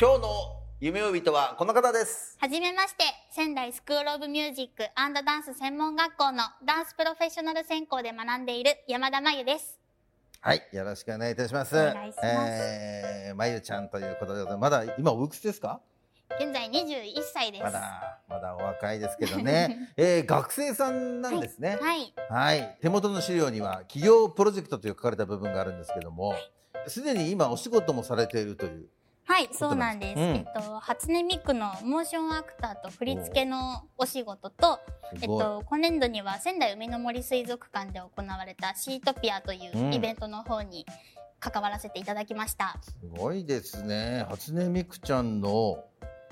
今日の夢追い人はこの方ですはじめまして、仙台スクールオブミュージックダンス専門学校のダンスプロフェッショナル専攻で学んでいる山田真由です。はいよろしくお願いいたしますお願いしますえー、まゆちゃんということでまだ今おいくつですか？現在21歳です。まだまだお若いですけどね、えー、学生さんなんですねはい。はい、手元の資料には企業プロジェクトという書かれた部分があるんですけども、すでに今お仕事もされているという。はい、そうなんです。うんえっと、初音ミクのモーションアクターと振り付けのお仕事と、え。っと、今年度には仙台海の森水族館で行われたシートピアといううんイベントの方に関わらせていただきました。すごいですね。初音ミクちゃんの、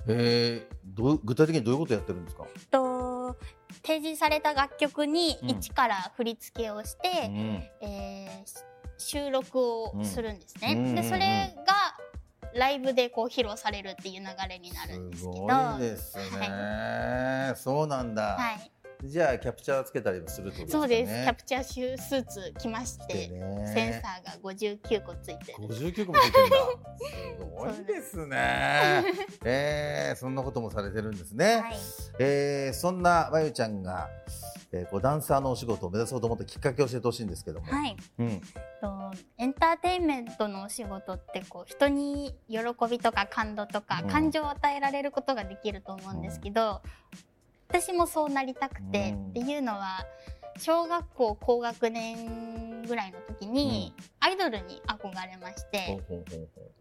えー、どう具体的にどういうことやってるんですか？えっと、提示された楽曲にうん一から振り付けをして、うんえー収録をするんですね。うんでそれがライブでこう披露されるっていう流れになるんですすけど。ごいですね。そうなんだ。はい、じゃあキャプチャーつけたりもするね。そうです。キャプチャーシュースーツ着まししてて、ね。センサーが59個ついてる。59個もついてるんだ。すごいですね。えー、そんなこともされてるんですね。はい。えーそんなまゆちゃんが、えーこうダンサーのお仕事を目指そうと思ったきっかけを教えてほしいんですけども。はい。うん。とエンターテインメントのお仕事ってこう人に喜びとか感動とかうん感情を与えられることができると思うんですけど、私もそうなりたくて、うんっていうのは小学校高学年ぐらいの時にアイドルに憧れまして、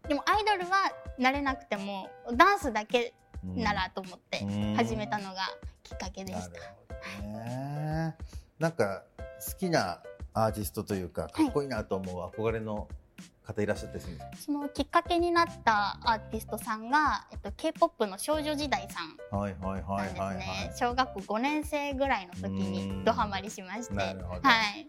でもアイドルはなれなくてもダンスだけううんならと思ってうん始めたのがきっかけでした。ね。なんか好きなアーティストというかかっこいいなと思う憧れの方いらっしゃったりすそのきっかけになったアーティストさんが、えっと、K-POP の少女時代さんか。はいはいはいはいはい。小学校5年生ぐらいの時うんにドハマりしましてはい、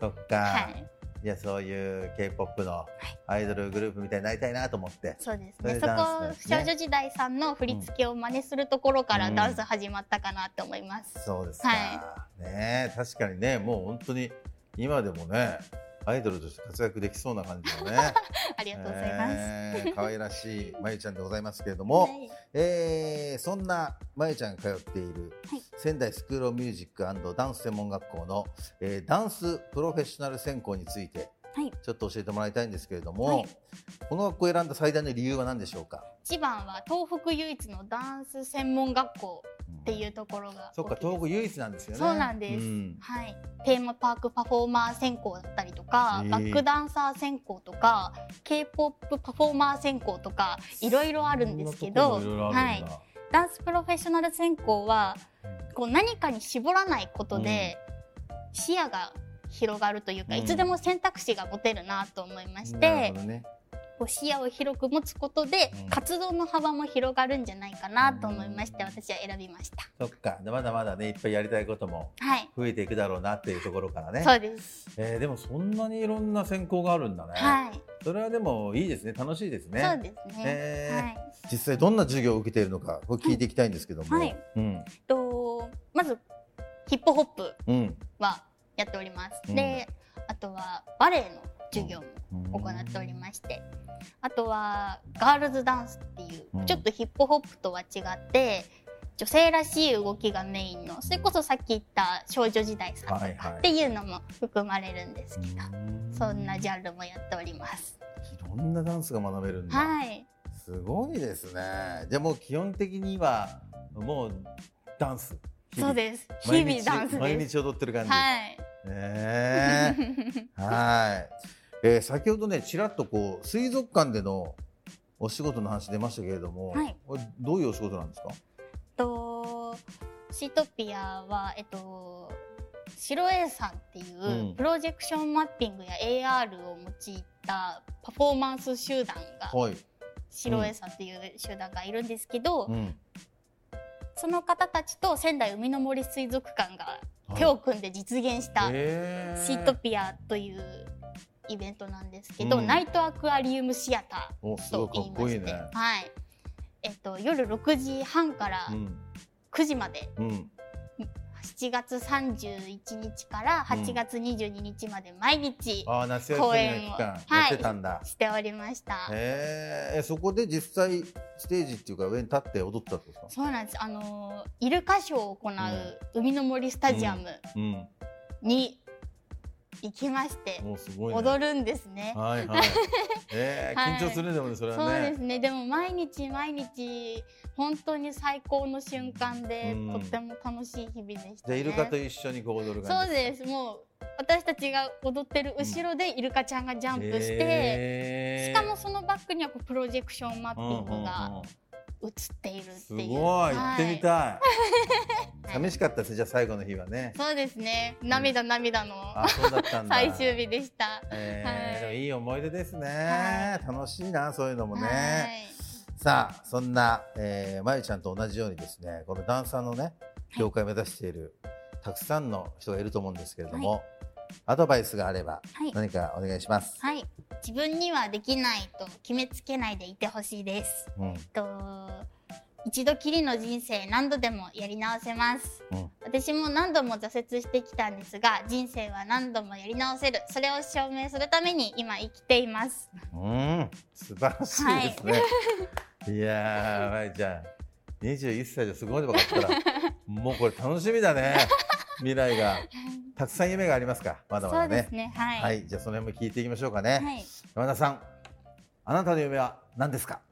そっか。はい、じゃあそういう K-POP のアイドルグループみたいになりたいなと思って。そうですそれでねそこ少女時代さんの振り付けを真似するところからうんダンス始まったかなって思います、そうですか。はねえ確かにねもう本当に今でもねアイドルとして活躍できそうな感じのね。ありがとうございます、えー可愛らしいまゆちゃんでございますけれども、はい。えーそんなまゆちゃんが通っているはい。仙台スクールミュージックダンス専門学校の、えーダンスプロフェッショナル専攻についてはい。ちょっと教えてもらいたいんですけれども、はい。この学校を選んだ最大の理由は何でしょうか？一番は東北唯一のダンス専門学校っていうところがそっか東北唯一なんですよね。そうなんです、ん。はい、テーマパークパフォーマー専攻だったりとか、バックダンサー専攻とか k p o p パフォーマー専攻とかいろいろあるんですけどそんなとこもいダンスプロフェッショナル専攻はこう何かに絞らないことで視野が広がるというか、うん。いつでも選択肢が持てるなと思いましてねこう視野を広く持つことでうん。活動の幅も広がるんじゃないかなと思いまして私は選びました。そっか。でまだまだねいっぱいやりたいこともはい、増えていくだろうなっていうところからね。そうです。えーでもそんなにいろんな専攻があるんだね、はい、それはでもいいですね。楽しいですね。そうですね。えーはい。実際どんな授業を受けているのかこれ聞いていきたいんですけども、はい。うんとまずヒップホップうん。はやっております。うん。で、あとはバレエの授業も行っておりまして、あとはガールズダンスっていう、うん。ちょっとヒップホップとは違って女性らしい動きがメインのそれこそさっき言った少女時代さんとはいはい。かっていうのも含まれるんですけど、うん。そんなジャンルもやっております。いろそんなダンスが学べるんだ、はい。すごいですね。じゃあもう基本的にはもうダンス。そうです。毎日日々ダンス毎。日踊ってる感じ、はい。ねえ。はい、えー先ほどねちらっとこう水族館でのお仕事の話出ましたけれども、はい。これどういうお仕事なんですか？とシートピアはえっと白 A さんっていうプロジェクションマッピングや AR を用いたパフォーマンス集団がはい、白 A さんっていう集団がいるんですけど、うん、その方たちと仙台海の森水族館が手を組んで実現したシートピアというイベントなんですけど、うん。ナイトアクアリウムシアタおーと言いまして、ね。はい。えっと、夜6時半からうん。9時まで。うん。7月31日から8月22日まで毎日ああ夏休みの期間やってたんだ、しておりました。へえそこで実際ステージっていうか上に立って踊ったってことですか？そうなんです。あのーイルカショーを行う海の森スタジアムうん。に行きまして、ね、踊るんですね。はいはい えー、はい緊張するねでもねそれそうはねですね。でも毎日毎日本当に最高の瞬間で、うんとっても楽しい日々でしたね。じゃあイルカと一緒にこう踊るそう感じです。もう私たちが踊ってる後ろでイルカちゃんがジャンプして、へーしかもそのバックにはこうプロジェクションマッピンうんうんうんグが映っているっていう。すごい行ってみい。たい、寂しかったです。じゃあ最後の日はね。そうですね。涙涙の。最終日でした。えーはい。いい思い出ですね、は楽しいなそういうのもね、はい。さあそんな、えー、まゆちゃんと同じようにですねこのダンサーのね業界を目指している、たくさんの人がいると思うんですけれども、アドバイスがあればはい。何かお願いします、はい。自分にはできないと決めつけないでいてほしいです。うん。と一度きりの人生何度でもやり直せます。うん私も何度も挫折してきたんですが人生は何度もやり直せるそれを証明するために今生きていますうん、素晴らしいですね。い、やー、まいちゃん、21歳ですごいの分かったら、もうこれ楽しみだね。未来が。たくさん夢がありますか、まだまだね。ねはい、はい、じゃあその辺も聞いていきましょうかね。はい山田さん、あなたの夢は何ですか？はい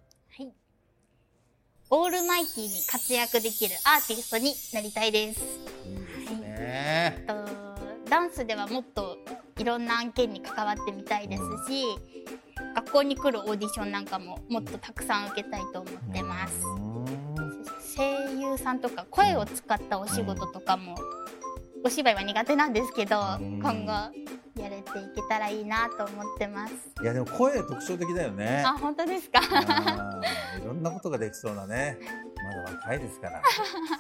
オールマイティに活躍できるアーティストになりたいです。いいですね。とダンスではもっといろんな案件に関わってみたいですし、学校に来るオーディションなんかももっとたくさん受けたいと思ってます、うん。声優さんとか声を使ったお仕事とかも、お芝居は苦手なんですけど、うん。今後やれていけたらいいなと思ってます。いや、でも声特徴的だよね。あ、本当ですか？いろんなことができそうなね。まだ若いですから。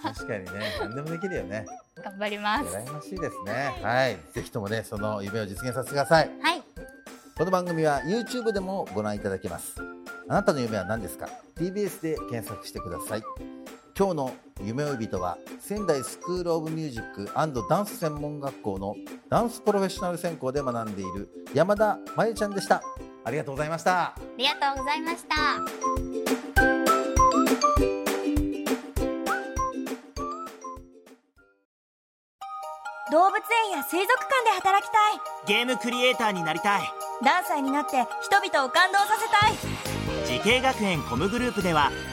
確かにね、何でもできるよね。頑張ります。羨ましいですね。はい、ぜひともね、その夢を実現させてください。はい。この番組は YouTube でもご覧いただけます。あなたの夢は何ですか ?TBS で検索してください。今日の夢追い人は仙台スクールオブミュージックダンス専門学校のダンスプロフェッショナル専攻で学んでいる山田真由ちゃんでした。ありがとうございました。ありがとうございました。動物園や水族館で働きたいゲームクリエイターになりたいダンサーになって人々を感動させたい滋慶学園 COMグループでは